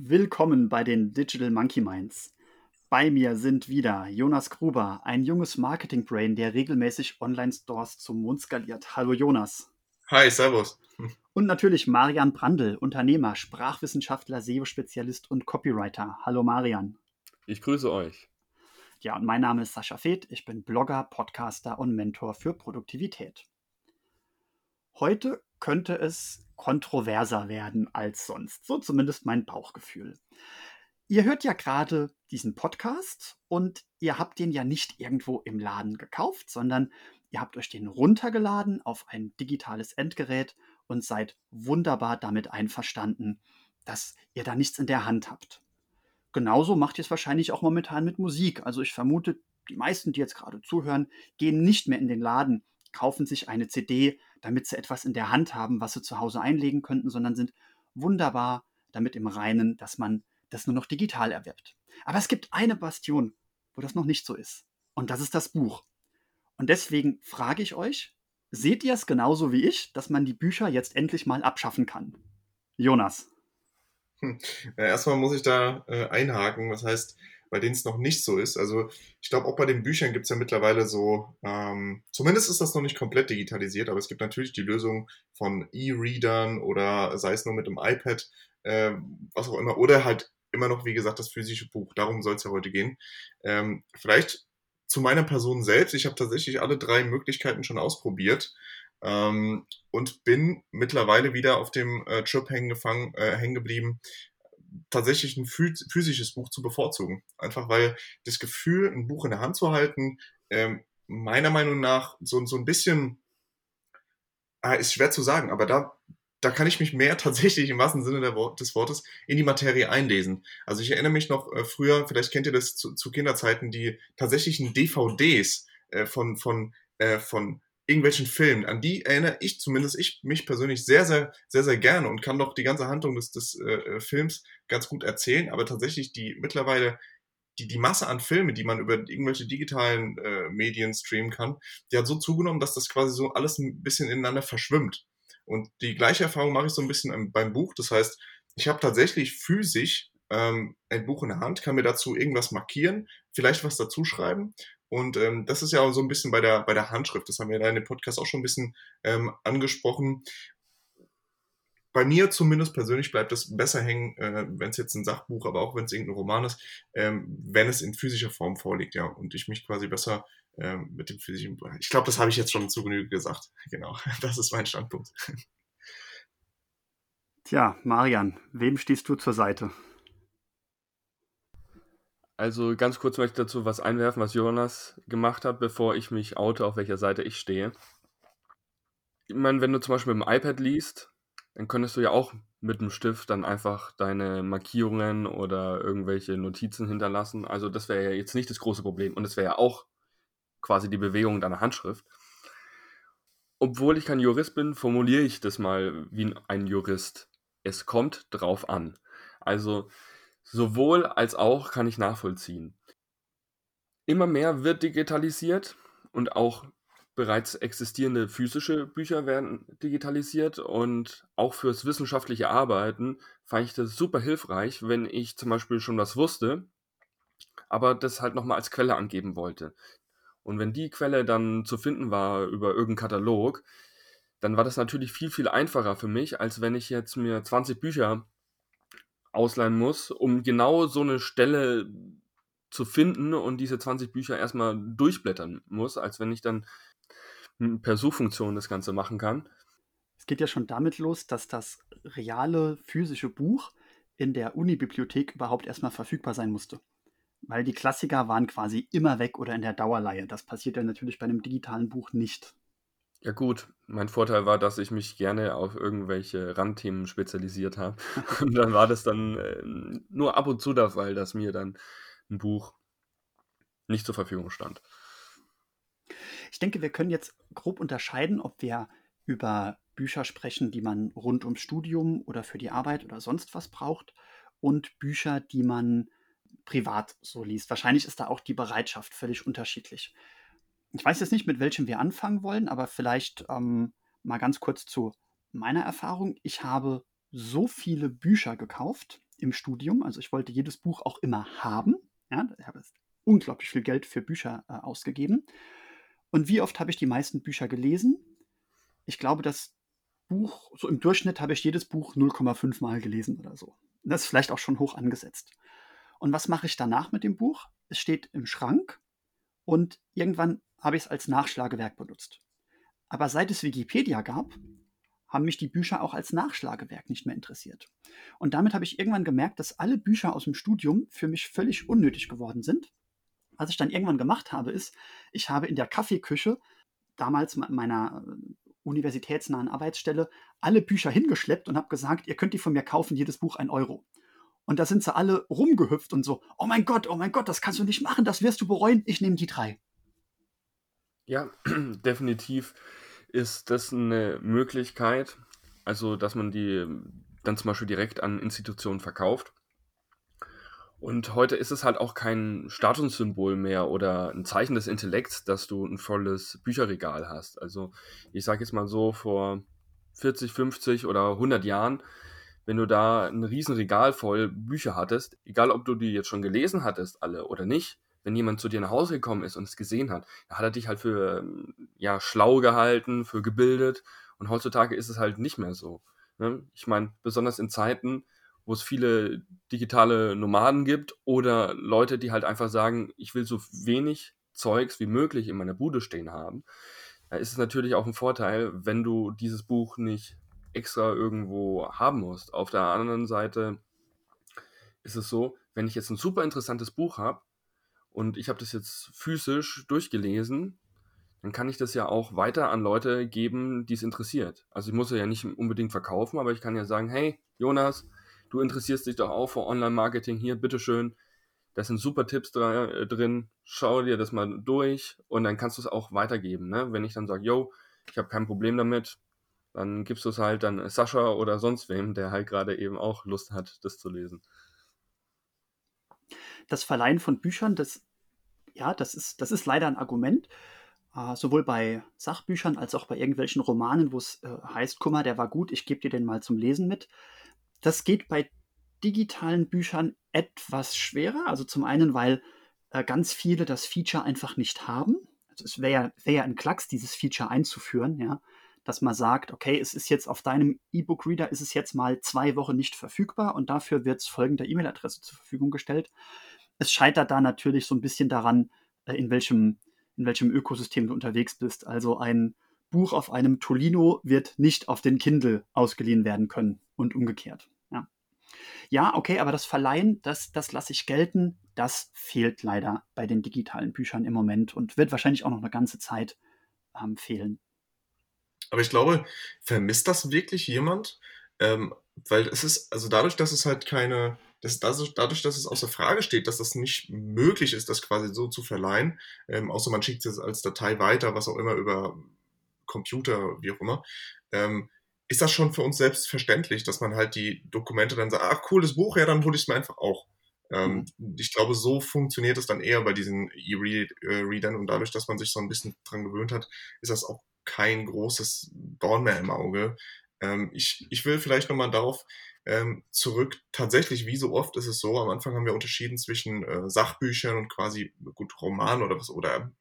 Willkommen bei den Digital Monkey Minds. Bei mir sind wieder Jonas Gruber, ein junges Marketing-Brain, der regelmäßig Online-Stores zum Mond skaliert. Hallo Jonas. Hi, servus. Und natürlich Marian Brandl, Unternehmer, Sprachwissenschaftler, SEO-Spezialist und Copywriter. Hallo Marian. Ich grüße euch. Ja, und mein Name ist Sascha Feth. Ich bin Blogger, Podcaster und Mentor für Produktivität. Heute könnte es kontroverser werden als sonst. So zumindest mein Bauchgefühl. Ihr hört ja gerade diesen Podcast und ihr habt den ja nicht irgendwo im Laden gekauft, sondern ihr habt euch den runtergeladen auf ein digitales Endgerät und seid wunderbar damit einverstanden, dass ihr da nichts in der Hand habt. Genauso macht ihr es wahrscheinlich auch momentan mit Musik. Also ich vermute, die meisten, die jetzt gerade zuhören, gehen nicht mehr in den Laden, kaufen sich eine CD, damit sie etwas in der Hand haben, was sie zu Hause einlegen könnten, sondern sind wunderbar damit im Reinen, dass man das nur noch digital erwirbt. Aber es gibt eine Bastion, wo das noch nicht so ist. Und das ist das Buch. Und deswegen frage ich euch, seht ihr es genauso wie ich, dass man die Bücher jetzt endlich mal abschaffen kann? Jonas. Hm. Ja, erstmal muss ich da äh, einhaken. Das heißt, bei denen es noch nicht so ist. Also ich glaube, auch bei den Büchern gibt es ja mittlerweile so, ähm, zumindest ist das noch nicht komplett digitalisiert, aber es gibt natürlich die Lösung von E-Readern oder sei es nur mit dem iPad, äh, was auch immer, oder halt immer noch, wie gesagt, das physische Buch. Darum soll es ja heute gehen. Ähm, vielleicht zu meiner Person selbst. Ich habe tatsächlich alle drei Möglichkeiten schon ausprobiert. Ähm, und bin mittlerweile wieder auf dem äh, Trip hängen, gefangen, äh, hängen geblieben, tatsächlich ein physisches Buch zu bevorzugen. Einfach weil das Gefühl, ein Buch in der Hand zu halten, ähm, meiner Meinung nach so, so ein bisschen, äh, ist schwer zu sagen, aber da, da kann ich mich mehr tatsächlich im wahrsten Sinne Wort, des Wortes in die Materie einlesen. Also ich erinnere mich noch äh, früher, vielleicht kennt ihr das zu, zu Kinderzeiten, die tatsächlichen DVDs äh, von, von, äh, von irgendwelchen Filmen, an die erinnere ich zumindest ich mich persönlich sehr, sehr, sehr, sehr gerne und kann doch die ganze Handlung des, des äh, äh, Films ganz gut erzählen, aber tatsächlich die mittlerweile die, die Masse an Filmen, die man über irgendwelche digitalen äh, Medien streamen kann, die hat so zugenommen, dass das quasi so alles ein bisschen ineinander verschwimmt. Und die gleiche Erfahrung mache ich so ein bisschen beim Buch. Das heißt, ich habe tatsächlich physisch ähm, ein Buch in der Hand, kann mir dazu irgendwas markieren, vielleicht was dazu schreiben und ähm, das ist ja auch so ein bisschen bei der, bei der Handschrift. Das haben wir da in dem Podcast auch schon ein bisschen ähm, angesprochen. Bei mir zumindest persönlich bleibt es besser hängen, äh, wenn es jetzt ein Sachbuch, aber auch wenn es irgendein Roman ist, ähm, wenn es in physischer Form vorliegt, ja. Und ich mich quasi besser ähm, mit dem physischen. Ich glaube, das habe ich jetzt schon zu Genüge gesagt. Genau, das ist mein Standpunkt. Tja, Marian, wem stehst du zur Seite? Also ganz kurz möchte ich dazu was einwerfen, was Jonas gemacht hat, bevor ich mich oute, auf welcher Seite ich stehe. Ich meine, wenn du zum Beispiel mit dem iPad liest, dann könntest du ja auch mit dem Stift dann einfach deine Markierungen oder irgendwelche Notizen hinterlassen. Also das wäre ja jetzt nicht das große Problem. Und es wäre ja auch quasi die Bewegung deiner Handschrift. Obwohl ich kein Jurist bin, formuliere ich das mal wie ein Jurist. Es kommt drauf an. Also Sowohl als auch kann ich nachvollziehen. Immer mehr wird digitalisiert und auch bereits existierende physische Bücher werden digitalisiert und auch fürs wissenschaftliche Arbeiten fand ich das super hilfreich, wenn ich zum Beispiel schon was wusste, aber das halt nochmal als Quelle angeben wollte. Und wenn die Quelle dann zu finden war über irgendeinen Katalog, dann war das natürlich viel, viel einfacher für mich, als wenn ich jetzt mir 20 Bücher ausleihen muss, um genau so eine Stelle zu finden und diese 20 Bücher erstmal durchblättern muss, als wenn ich dann per Suchfunktion das Ganze machen kann. Es geht ja schon damit los, dass das reale physische Buch in der Unibibliothek überhaupt erstmal verfügbar sein musste. Weil die Klassiker waren quasi immer weg oder in der Dauerleihe. Das passiert ja natürlich bei einem digitalen Buch nicht. Ja gut, mein Vorteil war, dass ich mich gerne auf irgendwelche Randthemen spezialisiert habe. Und dann war das dann äh, nur ab und zu der Fall, dass mir dann ein Buch nicht zur Verfügung stand. Ich denke, wir können jetzt grob unterscheiden, ob wir über Bücher sprechen, die man rund ums Studium oder für die Arbeit oder sonst was braucht und Bücher, die man privat so liest. Wahrscheinlich ist da auch die Bereitschaft völlig unterschiedlich. Ich weiß jetzt nicht, mit welchem wir anfangen wollen, aber vielleicht ähm, mal ganz kurz zu meiner Erfahrung. Ich habe so viele Bücher gekauft im Studium. Also ich wollte jedes Buch auch immer haben. Ja, ich habe unglaublich viel Geld für Bücher äh, ausgegeben. Und wie oft habe ich die meisten Bücher gelesen? Ich glaube, das Buch, so im Durchschnitt habe ich jedes Buch 0,5 Mal gelesen oder so. Das ist vielleicht auch schon hoch angesetzt. Und was mache ich danach mit dem Buch? Es steht im Schrank und irgendwann habe ich es als Nachschlagewerk benutzt. Aber seit es Wikipedia gab, haben mich die Bücher auch als Nachschlagewerk nicht mehr interessiert. Und damit habe ich irgendwann gemerkt, dass alle Bücher aus dem Studium für mich völlig unnötig geworden sind. Was ich dann irgendwann gemacht habe, ist, ich habe in der Kaffeeküche damals meiner äh, universitätsnahen Arbeitsstelle alle Bücher hingeschleppt und habe gesagt, ihr könnt die von mir kaufen, jedes Buch ein Euro. Und da sind sie alle rumgehüpft und so, oh mein Gott, oh mein Gott, das kannst du nicht machen, das wirst du bereuen, ich nehme die drei. Ja, definitiv ist das eine Möglichkeit, also dass man die dann zum Beispiel direkt an Institutionen verkauft. Und heute ist es halt auch kein Statussymbol mehr oder ein Zeichen des Intellekts, dass du ein volles Bücherregal hast. Also ich sage jetzt mal so, vor 40, 50 oder 100 Jahren, wenn du da ein Riesenregal voll Bücher hattest, egal ob du die jetzt schon gelesen hattest, alle oder nicht, wenn jemand zu dir nach Hause gekommen ist und es gesehen hat, hat er dich halt für ja, schlau gehalten, für gebildet. Und heutzutage ist es halt nicht mehr so. Ne? Ich meine, besonders in Zeiten, wo es viele digitale Nomaden gibt oder Leute, die halt einfach sagen, ich will so wenig Zeugs wie möglich in meiner Bude stehen haben, da ist es natürlich auch ein Vorteil, wenn du dieses Buch nicht extra irgendwo haben musst. Auf der anderen Seite ist es so, wenn ich jetzt ein super interessantes Buch habe und ich habe das jetzt physisch durchgelesen, dann kann ich das ja auch weiter an Leute geben, die es interessiert. Also ich muss ja nicht unbedingt verkaufen, aber ich kann ja sagen, hey, Jonas, du interessierst dich doch auch für Online-Marketing, hier, bitteschön, da sind super Tipps äh, drin, schau dir das mal durch und dann kannst du es auch weitergeben. Ne? Wenn ich dann sage, yo, ich habe kein Problem damit, dann gibst du es halt dann Sascha oder sonst wem, der halt gerade eben auch Lust hat, das zu lesen. Das Verleihen von Büchern, das, ja, das ist, das ist leider ein Argument. Uh, sowohl bei Sachbüchern als auch bei irgendwelchen Romanen, wo es äh, heißt, guck mal, der war gut, ich gebe dir den mal zum Lesen mit. Das geht bei digitalen Büchern etwas schwerer. Also zum einen, weil äh, ganz viele das Feature einfach nicht haben. Also es wäre wär ja ein Klacks, dieses Feature einzuführen, ja, dass man sagt, okay, es ist jetzt auf deinem E-Book-Reader ist es jetzt mal zwei Wochen nicht verfügbar und dafür wird es folgende E-Mail-Adresse zur Verfügung gestellt. Es scheitert da natürlich so ein bisschen daran, äh, in welchem, in welchem Ökosystem du unterwegs bist. Also ein Buch auf einem Tolino wird nicht auf den Kindle ausgeliehen werden können und umgekehrt. Ja, ja okay, aber das Verleihen, das, das lasse ich gelten. Das fehlt leider bei den digitalen Büchern im Moment und wird wahrscheinlich auch noch eine ganze Zeit ähm, fehlen. Aber ich glaube, vermisst das wirklich jemand? Ähm, weil es ist, also dadurch, dass es halt keine, dass, dadurch, dass es außer Frage steht, dass das nicht möglich ist, das quasi so zu verleihen, ähm, außer man schickt es als Datei weiter, was auch immer über Computer, wie auch immer, ähm, ist das schon für uns selbstverständlich, dass man halt die Dokumente dann sagt, ach, cooles Buch, ja, dann hole ich es mir einfach auch. Ähm, mhm. Ich glaube, so funktioniert es dann eher bei diesen E-Readern und dadurch, dass man sich so ein bisschen dran gewöhnt hat, ist das auch kein großes Dorn mehr im Auge. Ähm, ich, ich will vielleicht nochmal darauf ähm, zurück. Tatsächlich, wie so oft ist es so, am Anfang haben wir unterschieden zwischen äh, Sachbüchern und quasi gut Roman oder was oder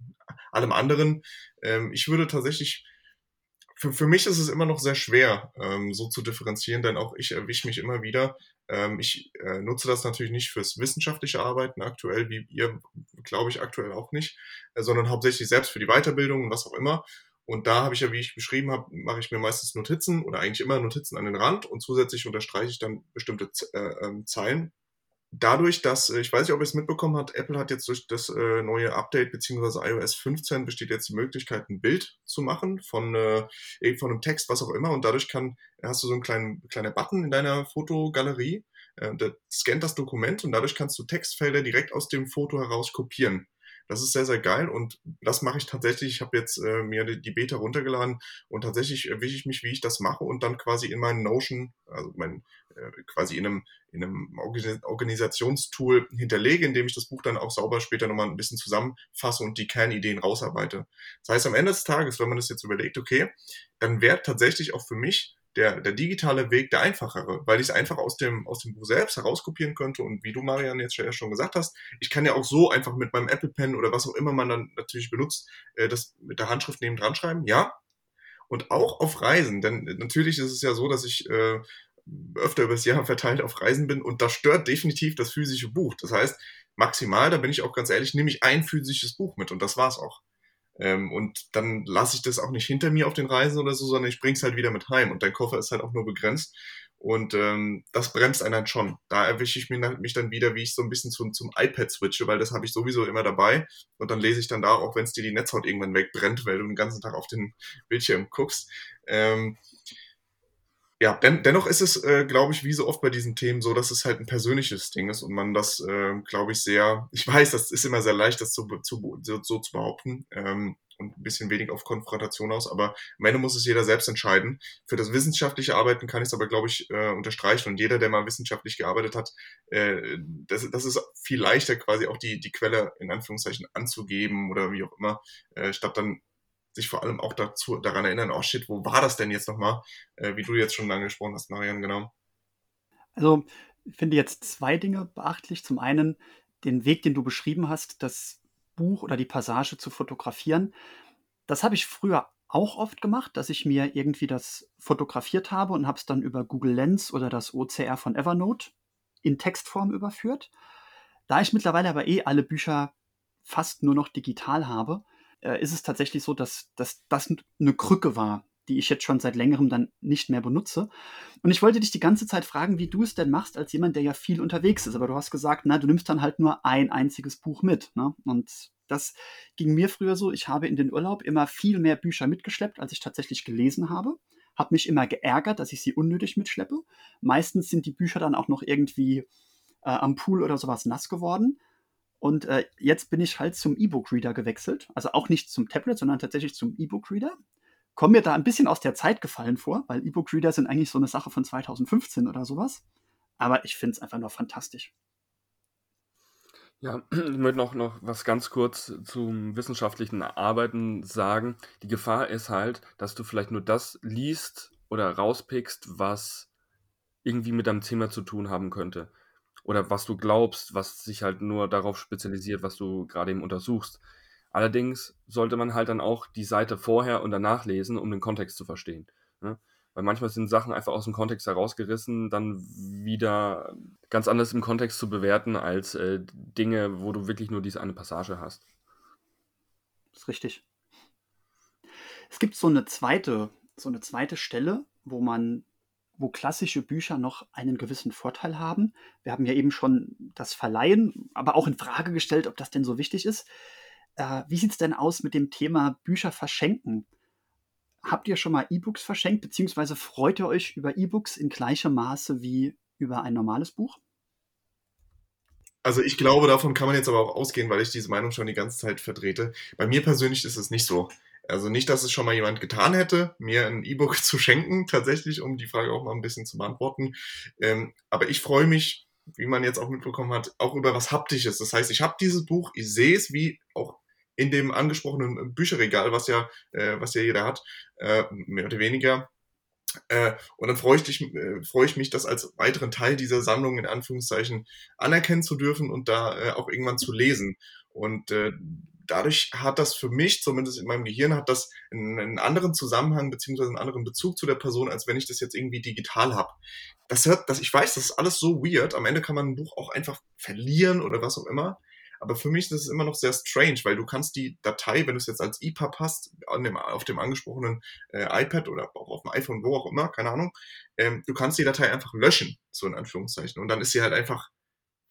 allem anderen. Ähm, ich würde tatsächlich für, für mich ist es immer noch sehr schwer, ähm, so zu differenzieren, denn auch ich erwische mich immer wieder. Ähm, ich äh, nutze das natürlich nicht fürs wissenschaftliche Arbeiten aktuell, wie ihr, glaube ich, aktuell auch nicht, äh, sondern hauptsächlich selbst für die Weiterbildung und was auch immer. Und da habe ich ja, wie ich beschrieben habe, mache ich mir meistens Notizen oder eigentlich immer Notizen an den Rand und zusätzlich unterstreiche ich dann bestimmte äh, äh, Zeilen. Dadurch, dass, äh, ich weiß nicht, ob ihr es mitbekommen habt, Apple hat jetzt durch das äh, neue Update beziehungsweise iOS 15 besteht jetzt die Möglichkeit, ein Bild zu machen von, äh, von einem Text, was auch immer. Und dadurch kann, hast du so einen kleinen, kleinen Button in deiner Fotogalerie, äh, der scannt das Dokument und dadurch kannst du Textfelder direkt aus dem Foto heraus kopieren. Das ist sehr, sehr geil und das mache ich tatsächlich. Ich habe jetzt äh, mir die, Beta runtergeladen und tatsächlich erwische ich mich, wie ich das mache und dann quasi in meinen Notion, also mein, äh, quasi in einem, in einem Organisationstool hinterlege, indem ich das Buch dann auch sauber später nochmal ein bisschen zusammenfasse und die Kernideen rausarbeite. Das heißt, am Ende des Tages, wenn man das jetzt überlegt, okay, dann wäre tatsächlich auch für mich der, der digitale Weg der einfachere, weil ich es einfach aus dem, aus dem Buch selbst herauskopieren könnte. Und wie du, Marian, jetzt schon gesagt hast, ich kann ja auch so einfach mit meinem Apple Pen oder was auch immer man dann natürlich benutzt, äh, das mit der Handschrift neben dran schreiben, ja. Und auch auf Reisen, denn natürlich ist es ja so, dass ich äh, öfter übers Jahr verteilt auf Reisen bin und das stört definitiv das physische Buch. Das heißt, maximal, da bin ich auch ganz ehrlich, nehme ich ein physisches Buch mit und das war's auch. Ähm, und dann lasse ich das auch nicht hinter mir auf den Reisen oder so, sondern ich bring's halt wieder mit heim. Und dein Koffer ist halt auch nur begrenzt. Und ähm, das bremst einen dann schon. Da erwische ich mich dann wieder, wie ich so ein bisschen zum, zum iPad switche, weil das habe ich sowieso immer dabei. Und dann lese ich dann da, auch wenn es dir die Netzhaut irgendwann wegbrennt, weil du den ganzen Tag auf den Bildschirm guckst. Ähm, ja, den, dennoch ist es, äh, glaube ich, wie so oft bei diesen Themen so, dass es halt ein persönliches Ding ist und man das, äh, glaube ich, sehr, ich weiß, das ist immer sehr leicht, das zu, zu, so, zu behaupten ähm, und ein bisschen wenig auf Konfrontation aus, aber am Ende muss es jeder selbst entscheiden. Für das wissenschaftliche Arbeiten kann ich es aber, glaube ich, äh, unterstreichen und jeder, der mal wissenschaftlich gearbeitet hat, äh, das, das ist viel leichter, quasi auch die, die Quelle in Anführungszeichen anzugeben oder wie auch immer, äh, statt dann sich vor allem auch dazu, daran erinnern, oh shit, wo war das denn jetzt nochmal? Äh, wie du jetzt schon angesprochen hast, Marian, genau. Also, ich finde jetzt zwei Dinge beachtlich. Zum einen den Weg, den du beschrieben hast, das Buch oder die Passage zu fotografieren. Das habe ich früher auch oft gemacht, dass ich mir irgendwie das fotografiert habe und habe es dann über Google Lens oder das OCR von Evernote in Textform überführt. Da ich mittlerweile aber eh alle Bücher fast nur noch digital habe, äh, ist es tatsächlich so, dass, dass das eine Krücke war, die ich jetzt schon seit längerem dann nicht mehr benutze. Und ich wollte dich die ganze Zeit fragen, wie du es denn machst, als jemand, der ja viel unterwegs ist. Aber du hast gesagt, na, du nimmst dann halt nur ein einziges Buch mit. Ne? Und das ging mir früher so. Ich habe in den Urlaub immer viel mehr Bücher mitgeschleppt, als ich tatsächlich gelesen habe. Habe mich immer geärgert, dass ich sie unnötig mitschleppe. Meistens sind die Bücher dann auch noch irgendwie äh, am Pool oder sowas nass geworden. Und äh, jetzt bin ich halt zum E-Book-Reader gewechselt. Also auch nicht zum Tablet, sondern tatsächlich zum E-Book-Reader. Komme mir da ein bisschen aus der Zeit gefallen vor, weil E-Book-Reader sind eigentlich so eine Sache von 2015 oder sowas. Aber ich finde es einfach nur fantastisch. Ja, ich möchte noch, noch was ganz kurz zum wissenschaftlichen Arbeiten sagen. Die Gefahr ist halt, dass du vielleicht nur das liest oder rauspickst, was irgendwie mit deinem Thema zu tun haben könnte oder was du glaubst, was sich halt nur darauf spezialisiert, was du gerade eben untersuchst. Allerdings sollte man halt dann auch die Seite vorher und danach lesen, um den Kontext zu verstehen. Ne? Weil manchmal sind Sachen einfach aus dem Kontext herausgerissen, dann wieder ganz anders im Kontext zu bewerten als äh, Dinge, wo du wirklich nur diese eine Passage hast. Das ist richtig. Es gibt so eine zweite, so eine zweite Stelle, wo man wo klassische Bücher noch einen gewissen Vorteil haben. Wir haben ja eben schon das Verleihen, aber auch in Frage gestellt, ob das denn so wichtig ist. Äh, wie sieht es denn aus mit dem Thema Bücher verschenken? Habt ihr schon mal E-Books verschenkt, beziehungsweise freut ihr euch über E-Books in gleichem Maße wie über ein normales Buch? Also ich glaube, davon kann man jetzt aber auch ausgehen, weil ich diese Meinung schon die ganze Zeit vertrete. Bei mir persönlich ist es nicht so. Also nicht, dass es schon mal jemand getan hätte, mir ein E-Book zu schenken, tatsächlich, um die Frage auch mal ein bisschen zu beantworten. Ähm, aber ich freue mich, wie man jetzt auch mitbekommen hat, auch über was Haptisches. Das heißt, ich habe dieses Buch, ich sehe es wie auch in dem angesprochenen Bücherregal, was ja, äh, was ja jeder hat, äh, mehr oder weniger. Äh, und dann freue ich, dich, äh, freue ich mich, das als weiteren Teil dieser Sammlung in Anführungszeichen anerkennen zu dürfen und da äh, auch irgendwann zu lesen. Und äh, dadurch hat das für mich, zumindest in meinem Gehirn, hat das einen, einen anderen Zusammenhang beziehungsweise einen anderen Bezug zu der Person, als wenn ich das jetzt irgendwie digital habe. Das hört, das, ich weiß, das ist alles so weird. Am Ende kann man ein Buch auch einfach verlieren oder was auch immer. Aber für mich ist es immer noch sehr strange, weil du kannst die Datei, wenn du es jetzt als EPUB hast, dem, auf dem angesprochenen äh, iPad oder auch auf dem iPhone, wo auch immer, keine Ahnung, ähm, du kannst die Datei einfach löschen, so in Anführungszeichen. Und dann ist sie halt einfach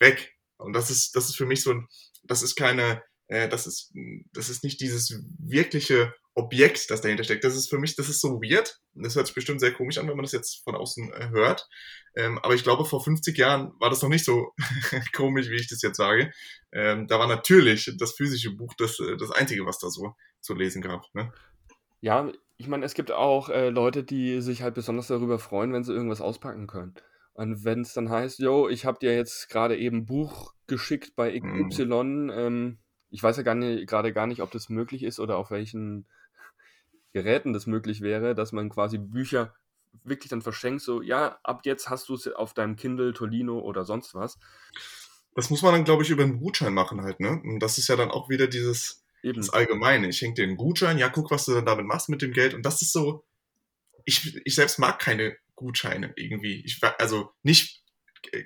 weg. Und das ist, das ist für mich so ein, das ist keine, äh, das ist, das ist nicht dieses wirkliche Objekt, das dahinter steckt. Das ist für mich, das ist so weird. Das hört sich bestimmt sehr komisch an, wenn man das jetzt von außen äh, hört. Ähm, aber ich glaube, vor 50 Jahren war das noch nicht so komisch, wie ich das jetzt sage. Ähm, da war natürlich das physische Buch das, äh, das Einzige, was da so zu lesen gab. Ne? Ja, ich meine, es gibt auch äh, Leute, die sich halt besonders darüber freuen, wenn sie irgendwas auspacken können. Und wenn es dann heißt, yo, ich habe dir jetzt gerade eben Buch geschickt bei XY, mhm. ähm, ich weiß ja gar gerade gar nicht, ob das möglich ist oder auf welchen Geräten das möglich wäre, dass man quasi Bücher wirklich dann verschenkst, so, ja, ab jetzt hast du es auf deinem Kindle, Tolino oder sonst was. Das muss man dann, glaube ich, über einen Gutschein machen halt, ne? Und das ist ja dann auch wieder dieses Eben. das Allgemeine. Ich schenke dir einen Gutschein, ja, guck, was du dann damit machst mit dem Geld. Und das ist so, ich, ich selbst mag keine Gutscheine irgendwie. Ich, also nicht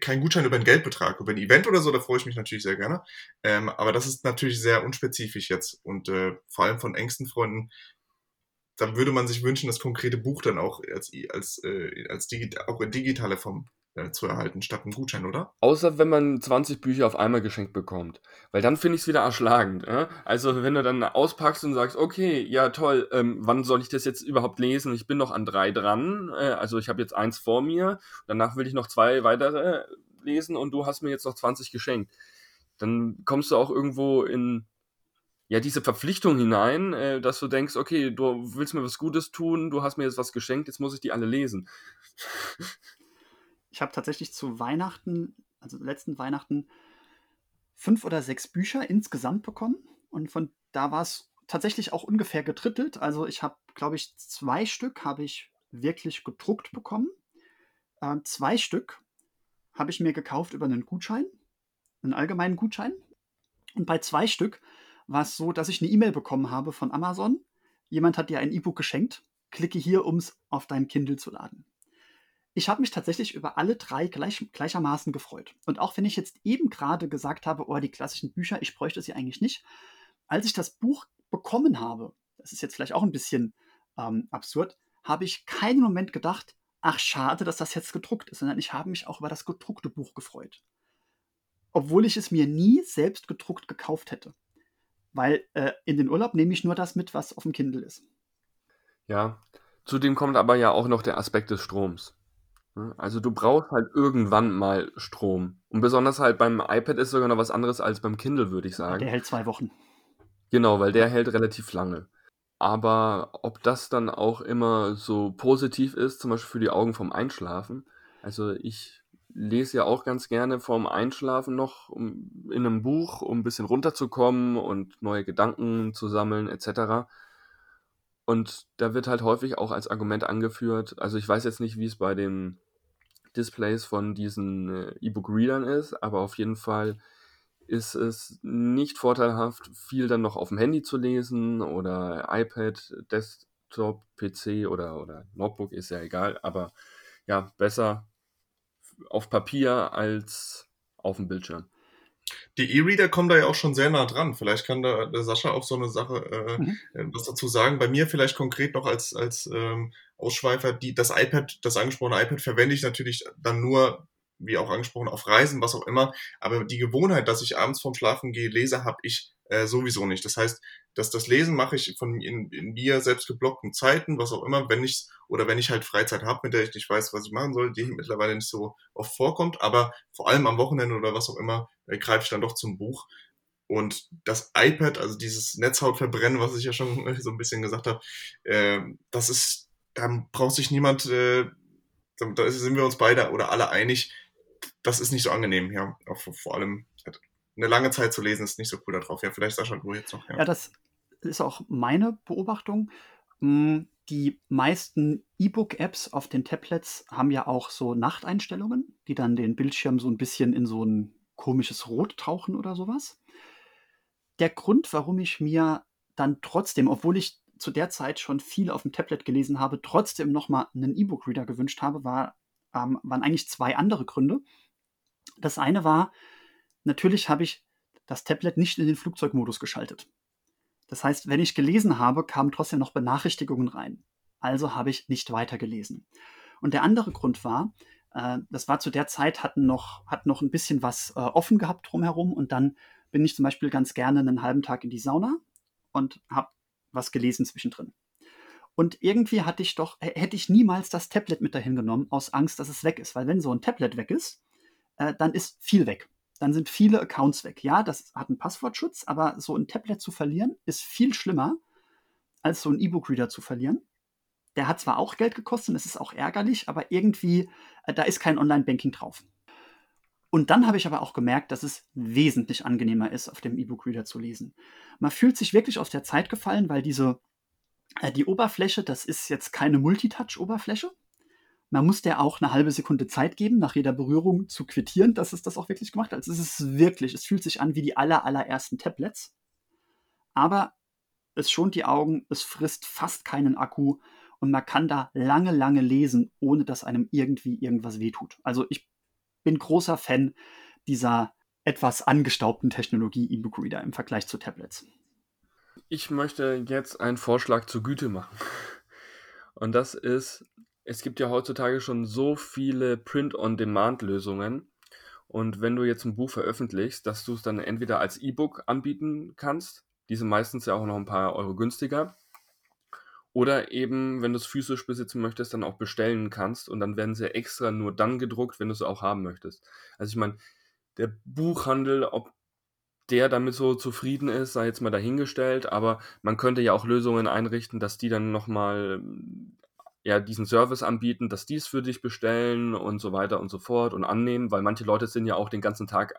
kein Gutschein über einen Geldbetrag. Über ein Event oder so, da freue ich mich natürlich sehr gerne. Ähm, aber das ist natürlich sehr unspezifisch jetzt. Und äh, vor allem von engsten Freunden, da würde man sich wünschen, das konkrete Buch dann auch als, als, äh, als digi auch in digitaler Form äh, zu erhalten, statt einem Gutschein, oder? Außer wenn man 20 Bücher auf einmal geschenkt bekommt. Weil dann finde ich es wieder erschlagend. Äh? Also wenn du dann auspackst und sagst, okay, ja toll, ähm, wann soll ich das jetzt überhaupt lesen? Ich bin noch an drei dran. Äh, also ich habe jetzt eins vor mir. Danach will ich noch zwei weitere lesen und du hast mir jetzt noch 20 geschenkt. Dann kommst du auch irgendwo in ja, diese Verpflichtung hinein, äh, dass du denkst, okay, du willst mir was Gutes tun, du hast mir jetzt was geschenkt, jetzt muss ich die alle lesen. Ich habe tatsächlich zu Weihnachten, also letzten Weihnachten, fünf oder sechs Bücher insgesamt bekommen. Und von da war es tatsächlich auch ungefähr getrittelt. Also ich habe, glaube ich, zwei Stück habe ich wirklich gedruckt bekommen. Äh, zwei Stück habe ich mir gekauft über einen Gutschein, einen allgemeinen Gutschein. Und bei zwei Stück war es so, dass ich eine E-Mail bekommen habe von Amazon. Jemand hat dir ein E-Book geschenkt. Klicke hier, um es auf dein Kindle zu laden. Ich habe mich tatsächlich über alle drei gleich, gleichermaßen gefreut. Und auch wenn ich jetzt eben gerade gesagt habe, oh, die klassischen Bücher, ich bräuchte sie eigentlich nicht, als ich das Buch bekommen habe, das ist jetzt vielleicht auch ein bisschen ähm, absurd, habe ich keinen Moment gedacht, ach schade, dass das jetzt gedruckt ist, sondern ich habe mich auch über das gedruckte Buch gefreut. Obwohl ich es mir nie selbst gedruckt gekauft hätte. Weil äh, in den Urlaub nehme ich nur das mit, was auf dem Kindle ist. Ja, zudem kommt aber ja auch noch der Aspekt des Stroms. Ne? Also du brauchst halt irgendwann mal Strom. Und besonders halt beim iPad ist sogar noch was anderes als beim Kindle, würde ich sagen. Der hält zwei Wochen. Genau, weil der hält relativ lange. Aber ob das dann auch immer so positiv ist, zum Beispiel für die Augen vom Einschlafen. Also ich lese ja auch ganz gerne vorm Einschlafen noch um, in einem Buch, um ein bisschen runterzukommen und neue Gedanken zu sammeln, etc. Und da wird halt häufig auch als Argument angeführt, also ich weiß jetzt nicht, wie es bei den Displays von diesen äh, E-Book-Readern ist, aber auf jeden Fall ist es nicht vorteilhaft, viel dann noch auf dem Handy zu lesen oder iPad, Desktop, PC oder, oder Notebook, ist ja egal, aber ja, besser auf Papier als auf dem Bildschirm. Die E-Reader kommen da ja auch schon sehr nah dran. Vielleicht kann da der Sascha auch so eine Sache äh, mhm. Äh, was dazu sagen. Bei mir vielleicht konkret noch als, als ähm, Ausschweifer, die, das iPad, das angesprochene iPad verwende ich natürlich dann nur, wie auch angesprochen, auf Reisen, was auch immer. Aber die Gewohnheit, dass ich abends vorm Schlafen gehe, lese, habe ich äh, sowieso nicht. Das heißt, dass das Lesen mache ich von in, in mir selbst geblockten Zeiten, was auch immer, wenn ich oder wenn ich halt Freizeit habe, mit der ich nicht weiß, was ich machen soll, die mittlerweile nicht so oft vorkommt, aber vor allem am Wochenende oder was auch immer, äh, greife ich dann doch zum Buch. Und das iPad, also dieses Netzhautverbrennen, was ich ja schon so ein bisschen gesagt habe, äh, das ist, da braucht sich niemand, äh, da sind wir uns beide oder alle einig, das ist nicht so angenehm, ja. Auch vor allem eine lange Zeit zu lesen ist nicht so cool darauf. Ja, vielleicht Sascha, du jetzt noch. Ja. ja, das ist auch meine Beobachtung. Hm, die meisten E-Book-Apps auf den Tablets haben ja auch so Nachteinstellungen, die dann den Bildschirm so ein bisschen in so ein komisches Rot tauchen oder sowas. Der Grund, warum ich mir dann trotzdem, obwohl ich zu der Zeit schon viel auf dem Tablet gelesen habe, trotzdem nochmal einen E-Book-Reader gewünscht habe, war, ähm, waren eigentlich zwei andere Gründe. Das eine war, natürlich habe ich das Tablet nicht in den Flugzeugmodus geschaltet. Das heißt, wenn ich gelesen habe, kamen trotzdem noch Benachrichtigungen rein. Also habe ich nicht weitergelesen. Und der andere Grund war, äh, das war zu der Zeit, hatten noch, hat noch ein bisschen was äh, offen gehabt drumherum und dann bin ich zum Beispiel ganz gerne einen halben Tag in die Sauna und habe was gelesen zwischendrin. Und irgendwie hatte ich doch, hätte ich niemals das Tablet mit dahin genommen, aus Angst, dass es weg ist. Weil wenn so ein Tablet weg ist, äh, dann ist viel weg dann sind viele Accounts weg. Ja, das hat einen Passwortschutz, aber so ein Tablet zu verlieren ist viel schlimmer, als so ein E-Book-Reader zu verlieren. Der hat zwar auch Geld gekostet, es ist auch ärgerlich, aber irgendwie, äh, da ist kein Online-Banking drauf. Und dann habe ich aber auch gemerkt, dass es wesentlich angenehmer ist, auf dem E-Book-Reader zu lesen. Man fühlt sich wirklich aus der Zeit gefallen, weil diese, äh, die Oberfläche, das ist jetzt keine Multitouch-Oberfläche. Man muss der auch eine halbe Sekunde Zeit geben, nach jeder Berührung zu quittieren, dass es das auch wirklich gemacht hat. Also es ist wirklich, es fühlt sich an wie die aller, allerersten Tablets. Aber es schont die Augen, es frisst fast keinen Akku und man kann da lange, lange lesen, ohne dass einem irgendwie irgendwas wehtut. Also ich bin großer Fan dieser etwas angestaubten Technologie E-Book Reader im Vergleich zu Tablets. Ich möchte jetzt einen Vorschlag zur Güte machen. Und das ist, es gibt ja heutzutage schon so viele Print-on-Demand-Lösungen. Und wenn du jetzt ein Buch veröffentlichst, dass du es dann entweder als E-Book anbieten kannst, die sind meistens ja auch noch ein paar Euro günstiger, oder eben, wenn du es physisch besitzen möchtest, dann auch bestellen kannst und dann werden sie extra nur dann gedruckt, wenn du es auch haben möchtest. Also ich meine, der Buchhandel, ob der damit so zufrieden ist, sei jetzt mal dahingestellt, aber man könnte ja auch Lösungen einrichten, dass die dann nochmal ja, diesen Service anbieten, dass die es für dich bestellen und so weiter und so fort und annehmen, weil manche Leute sind ja auch den ganzen Tag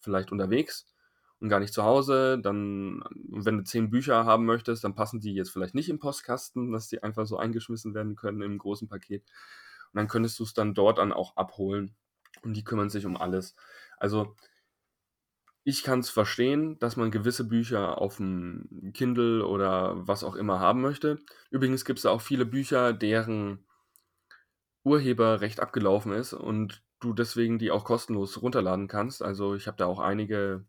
vielleicht unterwegs und gar nicht zu Hause. Dann, wenn du zehn Bücher haben möchtest, dann passen die jetzt vielleicht nicht im Postkasten, dass die einfach so eingeschmissen werden können im großen Paket. Und dann könntest du es dann dort dann auch abholen. Und die kümmern sich um alles. Also ich kann es verstehen, dass man gewisse Bücher auf dem Kindle oder was auch immer haben möchte. Übrigens gibt es auch viele Bücher, deren Urheberrecht abgelaufen ist und du deswegen die auch kostenlos runterladen kannst. Also ich habe da auch einige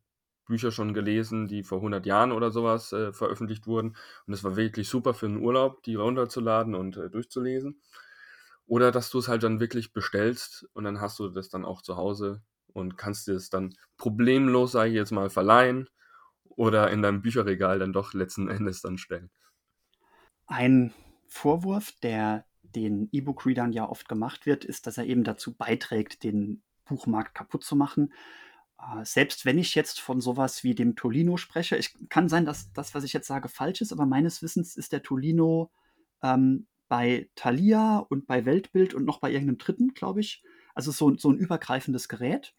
Bücher schon gelesen, die vor 100 Jahren oder sowas äh, veröffentlicht wurden. Und es war wirklich super für einen Urlaub, die runterzuladen und äh, durchzulesen. Oder dass du es halt dann wirklich bestellst und dann hast du das dann auch zu Hause und kannst dir es dann problemlos, sage ich jetzt mal, verleihen oder in deinem Bücherregal dann doch letzten Endes dann stellen. Ein Vorwurf, der den E-Book-Readern ja oft gemacht wird, ist, dass er eben dazu beiträgt, den Buchmarkt kaputt zu machen. Äh, selbst wenn ich jetzt von sowas wie dem Tolino spreche, ich, kann sein, dass das, was ich jetzt sage, falsch ist, aber meines Wissens ist der Tolino ähm, bei Thalia und bei Weltbild und noch bei irgendeinem dritten, glaube ich. Also so, so ein übergreifendes Gerät.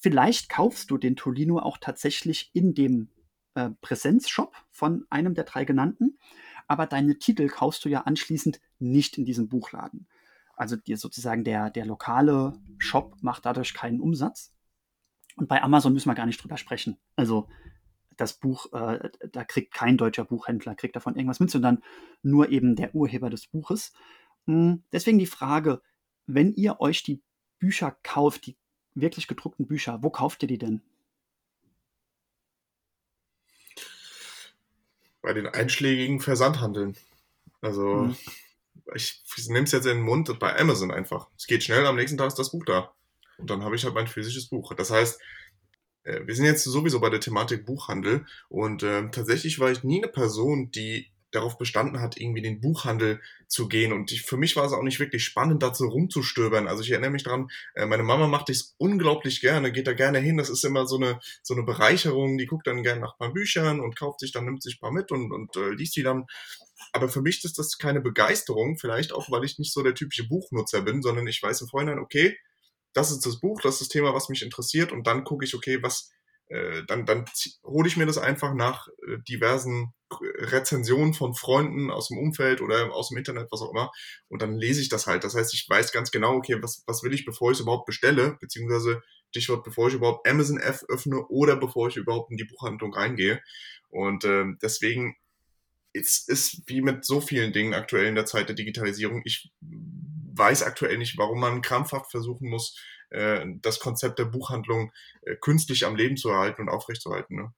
Vielleicht kaufst du den Tolino auch tatsächlich in dem äh, Präsenzshop von einem der drei genannten, aber deine Titel kaufst du ja anschließend nicht in diesem Buchladen. Also dir sozusagen der, der lokale Shop macht dadurch keinen Umsatz. Und bei Amazon müssen wir gar nicht drüber sprechen. Also das Buch, äh, da kriegt kein deutscher Buchhändler, kriegt davon irgendwas mit, sondern nur eben der Urheber des Buches. Hm, deswegen die Frage, wenn ihr euch die Bücher kauft, die wirklich gedruckten Bücher, wo kauft ihr die denn? Bei den einschlägigen Versandhandeln. Also, hm. ich, ich nehme es jetzt in den Mund bei Amazon einfach. Es geht schnell, am nächsten Tag ist das Buch da. Und dann habe ich halt mein physisches Buch. Das heißt, äh, wir sind jetzt sowieso bei der Thematik Buchhandel und äh, tatsächlich war ich nie eine Person, die darauf bestanden hat, irgendwie in den Buchhandel zu gehen. Und ich, für mich war es auch nicht wirklich spannend, da so rumzustöbern. Also ich erinnere mich dran, äh, meine Mama macht das unglaublich gerne, geht da gerne hin. Das ist immer so eine, so eine Bereicherung. Die guckt dann gerne nach ein paar Büchern und kauft sich dann, nimmt sich ein paar mit und, und äh, liest die dann. Aber für mich ist das keine Begeisterung, vielleicht auch, weil ich nicht so der typische Buchnutzer bin, sondern ich weiß im Vorhinein, okay, das ist das Buch, das ist das Thema, was mich interessiert und dann gucke ich, okay, was, äh, dann, dann hole ich mir das einfach nach äh, diversen Rezensionen von Freunden aus dem Umfeld oder aus dem Internet, was auch immer, und dann lese ich das halt. Das heißt, ich weiß ganz genau, okay, was, was will ich, bevor ich es überhaupt bestelle, beziehungsweise Stichwort, bevor ich überhaupt Amazon F öffne oder bevor ich überhaupt in die Buchhandlung reingehe. Und äh, deswegen es ist wie mit so vielen Dingen aktuell in der Zeit der Digitalisierung. Ich weiß aktuell nicht, warum man krampfhaft versuchen muss, äh, das Konzept der Buchhandlung äh, künstlich am Leben zu erhalten und aufrechtzuerhalten. Ne?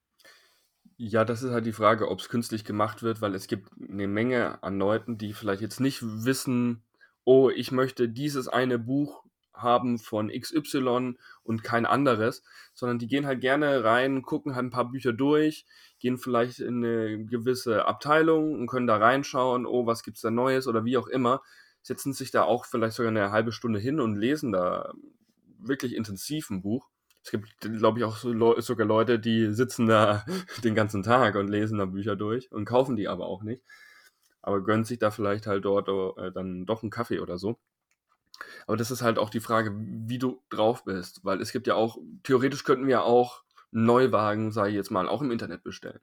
Ja, das ist halt die Frage, ob es künstlich gemacht wird, weil es gibt eine Menge an Leuten, die vielleicht jetzt nicht wissen, oh, ich möchte dieses eine Buch haben von XY und kein anderes, sondern die gehen halt gerne rein, gucken halt ein paar Bücher durch, gehen vielleicht in eine gewisse Abteilung und können da reinschauen, oh, was gibt's da Neues oder wie auch immer, setzen sich da auch vielleicht sogar eine halbe Stunde hin und lesen da wirklich intensiv ein Buch. Es gibt, glaube ich, auch so Le sogar Leute, die sitzen da den ganzen Tag und lesen da Bücher durch und kaufen die aber auch nicht. Aber gönnen sich da vielleicht halt dort äh, dann doch einen Kaffee oder so. Aber das ist halt auch die Frage, wie du drauf bist. Weil es gibt ja auch, theoretisch könnten wir auch Neuwagen, ich jetzt mal, auch im Internet bestellen.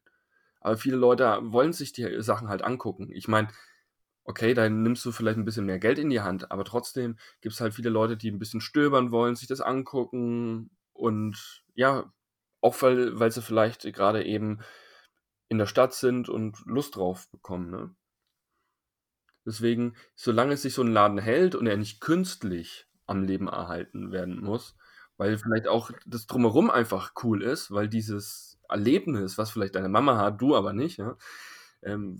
Aber viele Leute wollen sich die Sachen halt angucken. Ich meine, okay, dann nimmst du vielleicht ein bisschen mehr Geld in die Hand, aber trotzdem gibt es halt viele Leute, die ein bisschen stöbern wollen, sich das angucken und ja, auch weil, weil sie vielleicht gerade eben in der Stadt sind und Lust drauf bekommen. Ne? Deswegen, solange sich so ein Laden hält und er nicht künstlich am Leben erhalten werden muss, weil vielleicht auch das drumherum einfach cool ist, weil dieses Erlebnis, was vielleicht deine Mama hat, du aber nicht, ja, ähm,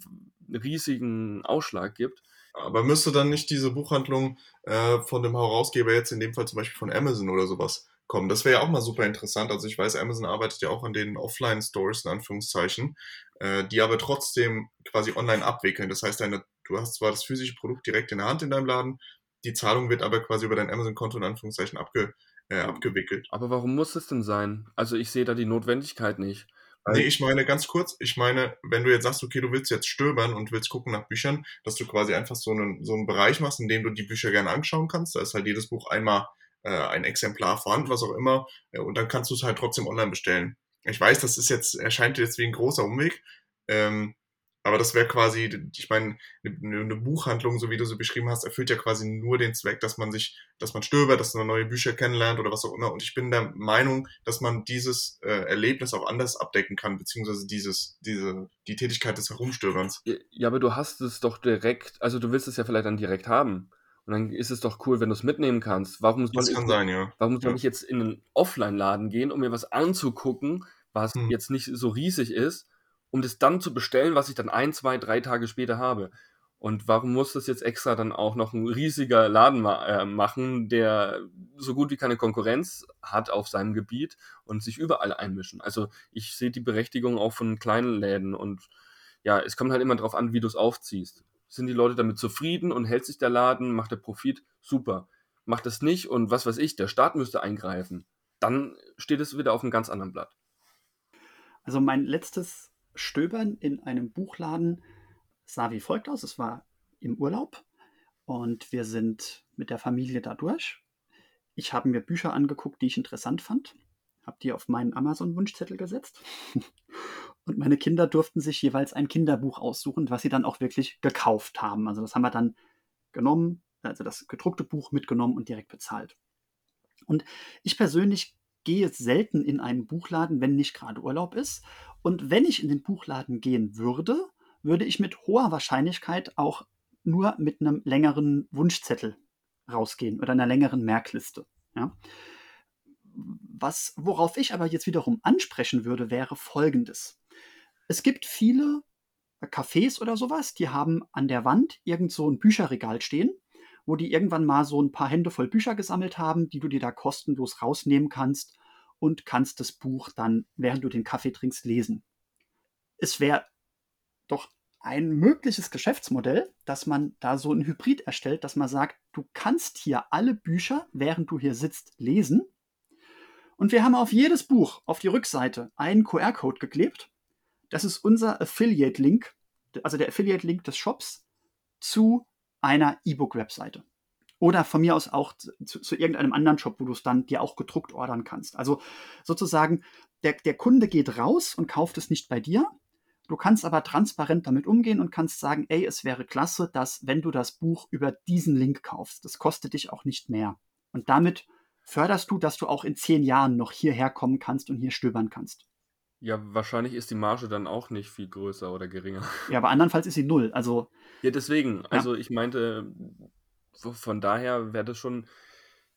riesigen Ausschlag gibt. Aber müsste dann nicht diese Buchhandlung äh, von dem Herausgeber jetzt in dem Fall zum Beispiel von Amazon oder sowas kommen? Das wäre ja auch mal super interessant. Also ich weiß, Amazon arbeitet ja auch an den Offline-Stores in Anführungszeichen, äh, die aber trotzdem quasi online abwickeln. Das heißt, deine, du hast zwar das physische Produkt direkt in der Hand in deinem Laden, die Zahlung wird aber quasi über dein Amazon-Konto in Anführungszeichen abge, äh, abgewickelt. Aber warum muss es denn sein? Also ich sehe da die Notwendigkeit nicht. Nee, ich meine ganz kurz, ich meine, wenn du jetzt sagst, okay, du willst jetzt stöbern und willst gucken nach Büchern, dass du quasi einfach so einen, so einen Bereich machst, in dem du die Bücher gerne anschauen kannst. Da ist halt jedes Buch einmal äh, ein Exemplar vorhanden, was auch immer, äh, und dann kannst du es halt trotzdem online bestellen. Ich weiß, das ist jetzt, erscheint jetzt wie ein großer Umweg, ähm, aber das wäre quasi, ich meine, eine, eine Buchhandlung, so wie du sie beschrieben hast, erfüllt ja quasi nur den Zweck, dass man sich, dass man stöbert, dass man neue Bücher kennenlernt oder was auch immer. Und ich bin der Meinung, dass man dieses äh, Erlebnis auch anders abdecken kann, beziehungsweise dieses, diese, die Tätigkeit des Herumstöberns. Ja, aber du hast es doch direkt, also du willst es ja vielleicht dann direkt haben. Und dann ist es doch cool, wenn du es mitnehmen kannst. Warum soll, das kann ich, sein, ja. warum soll ja. ich jetzt in einen Offline-Laden gehen, um mir was anzugucken, was hm. jetzt nicht so riesig ist, um das dann zu bestellen, was ich dann ein, zwei, drei Tage später habe. Und warum muss das jetzt extra dann auch noch ein riesiger Laden ma äh, machen, der so gut wie keine Konkurrenz hat auf seinem Gebiet und sich überall einmischen? Also ich sehe die Berechtigung auch von kleinen Läden und ja, es kommt halt immer darauf an, wie du es aufziehst. Sind die Leute damit zufrieden und hält sich der Laden, macht der Profit? Super. Macht es nicht und was weiß ich, der Staat müsste eingreifen. Dann steht es wieder auf einem ganz anderen Blatt. Also mein letztes Stöbern in einem Buchladen sah wie folgt aus. Es war im Urlaub und wir sind mit der Familie da durch. Ich habe mir Bücher angeguckt, die ich interessant fand, habe die auf meinen Amazon-Wunschzettel gesetzt und meine Kinder durften sich jeweils ein Kinderbuch aussuchen, was sie dann auch wirklich gekauft haben. Also das haben wir dann genommen, also das gedruckte Buch mitgenommen und direkt bezahlt. Und ich persönlich gehe selten in einen Buchladen, wenn nicht gerade Urlaub ist. Und wenn ich in den Buchladen gehen würde, würde ich mit hoher Wahrscheinlichkeit auch nur mit einem längeren Wunschzettel rausgehen oder einer längeren Merkliste. Ja? Was, worauf ich aber jetzt wiederum ansprechen würde, wäre folgendes. Es gibt viele Cafés oder sowas, die haben an der Wand irgend so ein Bücherregal stehen wo die irgendwann mal so ein paar Hände voll Bücher gesammelt haben, die du dir da kostenlos rausnehmen kannst und kannst das Buch dann, während du den Kaffee trinkst, lesen. Es wäre doch ein mögliches Geschäftsmodell, dass man da so ein Hybrid erstellt, dass man sagt, du kannst hier alle Bücher, während du hier sitzt, lesen. Und wir haben auf jedes Buch auf die Rückseite einen QR-Code geklebt. Das ist unser Affiliate-Link, also der Affiliate-Link des Shops zu einer E-Book-Webseite. Oder von mir aus auch zu, zu, irgendeinem anderen Shop, wo du es dann dir auch gedruckt ordern kannst. Also sozusagen, der, der Kunde geht raus und kauft es nicht bei dir. Du kannst aber transparent damit umgehen und kannst sagen, ey, es wäre klasse, dass wenn du das Buch über diesen Link kaufst, das kostet dich auch nicht mehr. Und damit förderst du, dass du auch in zehn Jahren noch hierher kommen kannst und hier stöbern kannst. Ja, wahrscheinlich ist die Marge dann auch nicht viel größer oder geringer. Ja, aber andernfalls ist sie null. Also. Ja, deswegen. Also ich meinte, von daher wäre das schon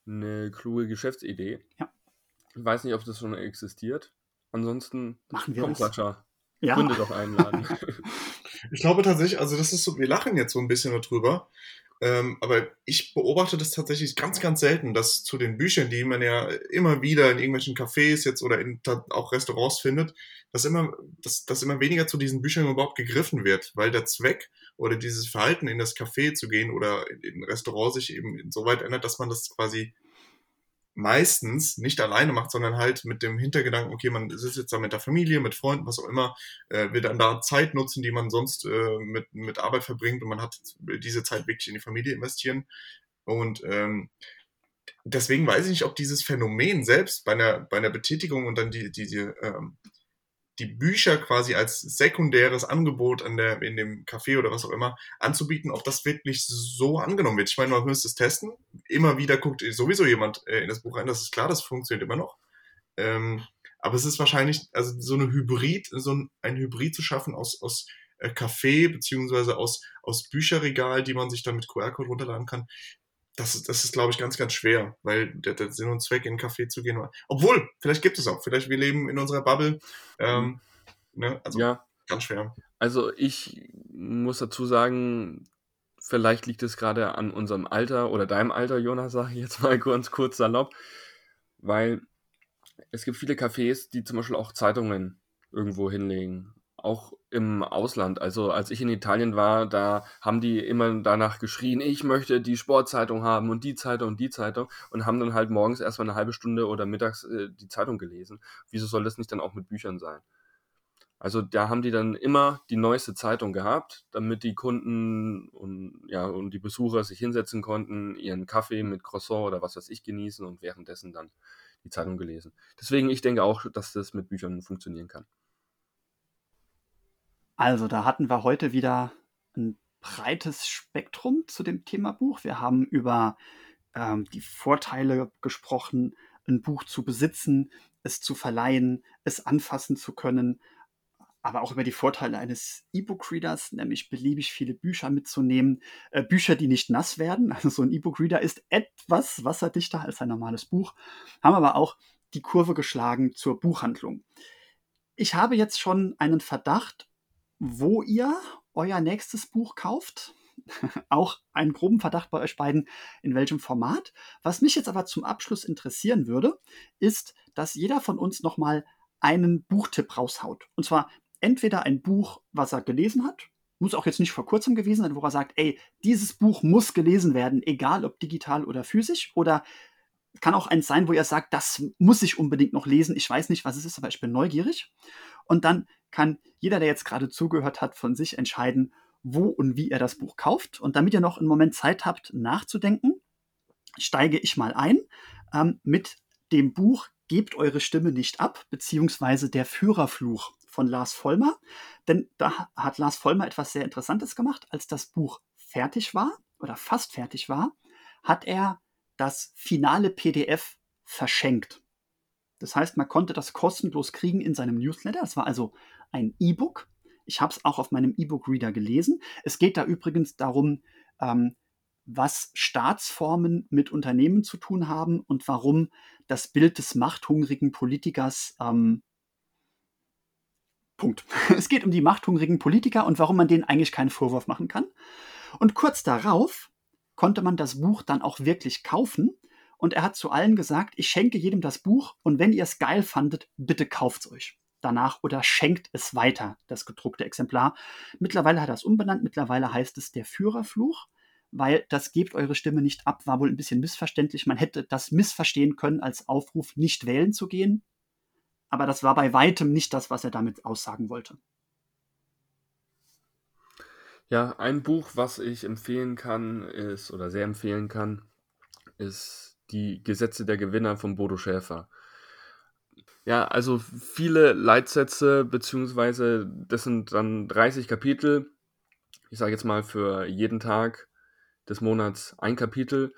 eine kluge Geschäftsidee. Ja. Ich weiß nicht, ob das schon existiert. Ansonsten machen wir komm, das. Sascha. Ja. Gründe doch einladen. ich glaube tatsächlich, also das ist so, wir lachen jetzt so ein bisschen darüber, ähm, aber ich beobachte das tatsächlich ganz, ganz selten, dass zu den Büchern, die man ja immer wieder in irgendwelchen Cafés jetzt oder in auch Restaurants findet, dass immer, dass, dass immer weniger zu diesen Büchern überhaupt gegriffen wird, weil der Zweck oder dieses Verhalten in das Café zu gehen oder in, in ein Restaurant sich eben insoweit ändert, dass man das quasi meistens nicht alleine macht, sondern halt mit dem Hintergedanken, okay, man sitzt jetzt da mit der Familie, mit Freunden, was auch immer, äh, will dann da Zeit nutzen, die man sonst äh, mit, mit Arbeit verbringt und man hat diese Zeit wirklich in die Familie investieren. Und ähm, deswegen weiß ich nicht, ob dieses Phänomen selbst bei einer, bei einer Betätigung und dann die, die, die ähm, die Bücher quasi als sekundäres Angebot an der, in dem Café oder was auch immer anzubieten, ob das wirklich so angenommen wird. Ich meine, man müsste es testen. Immer wieder guckt sowieso jemand äh, in das Buch rein. Das ist klar, das funktioniert immer noch. Ähm, aber es ist wahrscheinlich, also so eine Hybrid, so ein, ein Hybrid zu schaffen aus, aus äh, Café beziehungsweise aus, aus Bücherregal, die man sich dann mit QR-Code runterladen kann, das ist, das ist, glaube ich, ganz, ganz schwer, weil der, der Sinn und Zweck in einen Café zu gehen. Obwohl, vielleicht gibt es auch. Vielleicht wir leben in unserer Bubble. Ähm, ne? Also ja. ganz schwer. Also ich muss dazu sagen, vielleicht liegt es gerade an unserem Alter oder deinem Alter, Jonas, sage ich jetzt mal ganz kurz salopp, weil es gibt viele Cafés, die zum Beispiel auch Zeitungen irgendwo hinlegen auch im Ausland. Also als ich in Italien war, da haben die immer danach geschrien, ich möchte die Sportzeitung haben und die Zeitung und die Zeitung und haben dann halt morgens erstmal eine halbe Stunde oder mittags äh, die Zeitung gelesen. Wieso soll das nicht dann auch mit Büchern sein? Also da haben die dann immer die neueste Zeitung gehabt, damit die Kunden und ja und die Besucher sich hinsetzen konnten, ihren Kaffee mit Croissant oder was weiß ich genießen und währenddessen dann die Zeitung gelesen. Deswegen ich denke auch, dass das mit Büchern funktionieren kann. Also, da hatten wir heute wieder ein breites Spektrum zu dem Thema Buch. Wir haben über ähm, die Vorteile gesprochen, ein Buch zu besitzen, es zu verleihen, es anfassen zu können, aber auch über die Vorteile eines E-Book-Readers, nämlich beliebig viele Bücher mitzunehmen. Äh, Bücher, die nicht nass werden. Also so ein E-Book-Reader ist etwas wasserdichter als ein normales Buch. Haben aber auch die Kurve geschlagen zur Buchhandlung. Ich habe jetzt schon einen Verdacht, wo ihr euer nächstes Buch kauft. Auch einen groben Verdacht bei euch beiden, in welchem Format. Was mich jetzt aber zum Abschluss interessieren würde, ist, dass jeder von uns nochmal einen Buchtipp raushaut. Und zwar entweder ein Buch, was er gelesen hat, muss auch jetzt nicht vor kurzem gewesen sein, wo er sagt, ey, dieses Buch muss gelesen werden, egal ob digital oder physisch, oder kann auch eins sein, wo er sagt, das muss ich unbedingt noch lesen. Ich weiß nicht, was es ist, aber ich bin neugierig. Und dann kann jeder, der jetzt gerade zugehört hat, von sich entscheiden, wo und wie er das Buch kauft. Und damit ihr noch einen Moment Zeit habt, nachzudenken, steige ich mal ein ähm, mit dem Buch Gebt eure Stimme nicht ab, beziehungsweise der Führerfluch von Lars Vollmer. Denn da hat Lars Vollmer etwas sehr Interessantes gemacht. Als das Buch fertig war oder fast fertig war, hat er das finale PDF verschenkt. Das heißt, man konnte das kostenlos kriegen in seinem Newsletter. Es war also ein E-Book. Ich habe es auch auf meinem E-Book-Reader gelesen. Es geht da übrigens darum, ähm, was Staatsformen mit Unternehmen zu tun haben und warum das Bild des machthungrigen Politikers ähm, Punkt. Es geht um die machthungrigen Politiker und warum man denen eigentlich keinen Vorwurf machen kann. Und kurz darauf konnte man das Buch dann auch wirklich kaufen. Und er hat zu allen gesagt, ich schenke jedem das Buch und wenn ihr es geil fandet, bitte kauft es euch danach oder schenkt es weiter, das gedruckte Exemplar. Mittlerweile hat er es umbenannt, mittlerweile heißt es der Führerfluch, weil das gebt eure Stimme nicht ab, war wohl ein bisschen missverständlich. Man hätte das missverstehen können als Aufruf, nicht wählen zu gehen. Aber das war bei weitem nicht das, was er damit aussagen wollte. Ja, ein Buch, was ich empfehlen kann, ist oder sehr empfehlen kann, ist Die Gesetze der Gewinner von Bodo Schäfer. Ja, also viele Leitsätze, beziehungsweise das sind dann 30 Kapitel. Ich sage jetzt mal für jeden Tag des Monats ein Kapitel.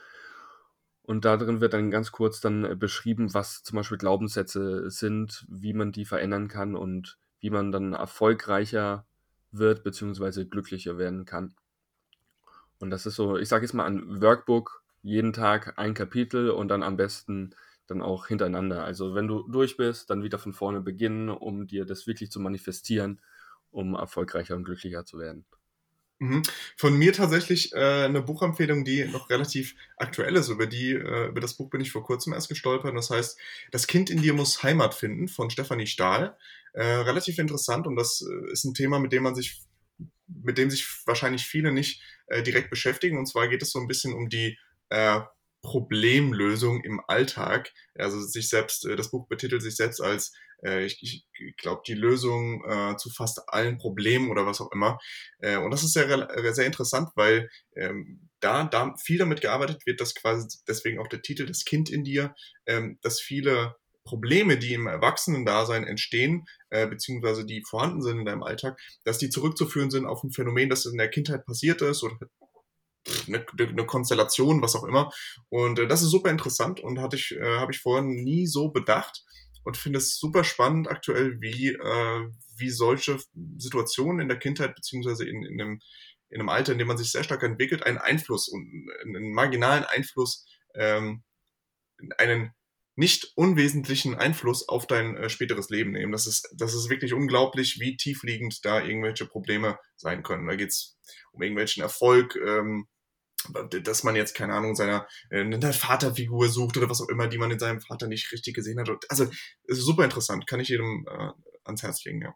Und darin wird dann ganz kurz dann beschrieben, was zum Beispiel Glaubenssätze sind, wie man die verändern kann und wie man dann erfolgreicher wird, beziehungsweise glücklicher werden kann. Und das ist so, ich sage jetzt mal ein Workbook, jeden Tag ein Kapitel und dann am besten dann auch hintereinander. Also wenn du durch bist, dann wieder von vorne beginnen, um dir das wirklich zu manifestieren, um erfolgreicher und glücklicher zu werden. Mhm. Von mir tatsächlich äh, eine Buchempfehlung, die noch relativ aktuell ist. Über die, äh, über das Buch bin ich vor kurzem erst gestolpert. Das heißt, Das Kind in dir muss Heimat finden von Stefanie Stahl. Äh, relativ interessant und das äh, ist ein Thema, mit dem man sich, mit dem sich wahrscheinlich viele nicht äh, direkt beschäftigen. Und zwar geht es so ein bisschen um die äh, Problemlösung im Alltag. Also sich selbst, äh, das Buch betitelt sich selbst als, äh, ich, ich glaube, die Lösung äh, zu fast allen Problemen oder was auch immer. Äh, und das ist sehr, sehr interessant, weil ähm, da, da viel damit gearbeitet wird, dass quasi deswegen auch der Titel Das Kind in dir, ähm, dass viele Probleme, die im Erwachsenendasein entstehen, äh, beziehungsweise die vorhanden sind in deinem Alltag, dass die zurückzuführen sind auf ein Phänomen, das in der Kindheit passiert ist oder eine, eine Konstellation, was auch immer. Und äh, das ist super interessant und hatte ich, äh, habe ich vorher nie so bedacht und finde es super spannend aktuell, wie, äh, wie solche Situationen in der Kindheit beziehungsweise in, in, einem, in einem Alter, in dem man sich sehr stark entwickelt, einen Einfluss und einen marginalen Einfluss, ähm, einen nicht unwesentlichen Einfluss auf dein äh, späteres Leben nehmen. Das ist, das ist wirklich unglaublich, wie tiefliegend da irgendwelche Probleme sein können. Da geht's um irgendwelchen Erfolg, ähm, dass man jetzt, keine Ahnung, seiner äh, eine Vaterfigur sucht oder was auch immer, die man in seinem Vater nicht richtig gesehen hat. Also super interessant, kann ich jedem äh, ans Herz legen, ja.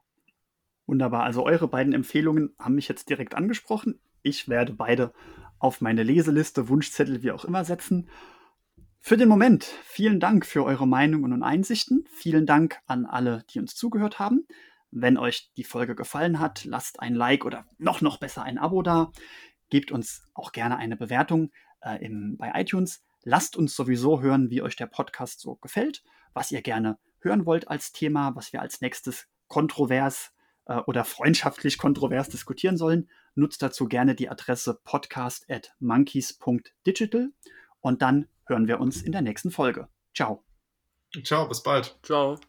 Wunderbar. Also eure beiden Empfehlungen haben mich jetzt direkt angesprochen. Ich werde beide auf meine Leseliste, Wunschzettel, wie auch immer setzen. Für den Moment, vielen Dank für eure Meinungen und Einsichten. Vielen Dank an alle, die uns zugehört haben. Wenn euch die Folge gefallen hat, lasst ein Like oder noch, noch besser ein Abo da. Gebt uns auch gerne eine Bewertung äh, im, bei iTunes. Lasst uns sowieso hören, wie euch der Podcast so gefällt, was ihr gerne hören wollt als Thema, was wir als nächstes kontrovers äh, oder freundschaftlich kontrovers diskutieren sollen. Nutzt dazu gerne die Adresse podcast at monkeys.digital und dann hören wir uns in der nächsten Folge. Ciao. Ciao, bis bald. Ciao.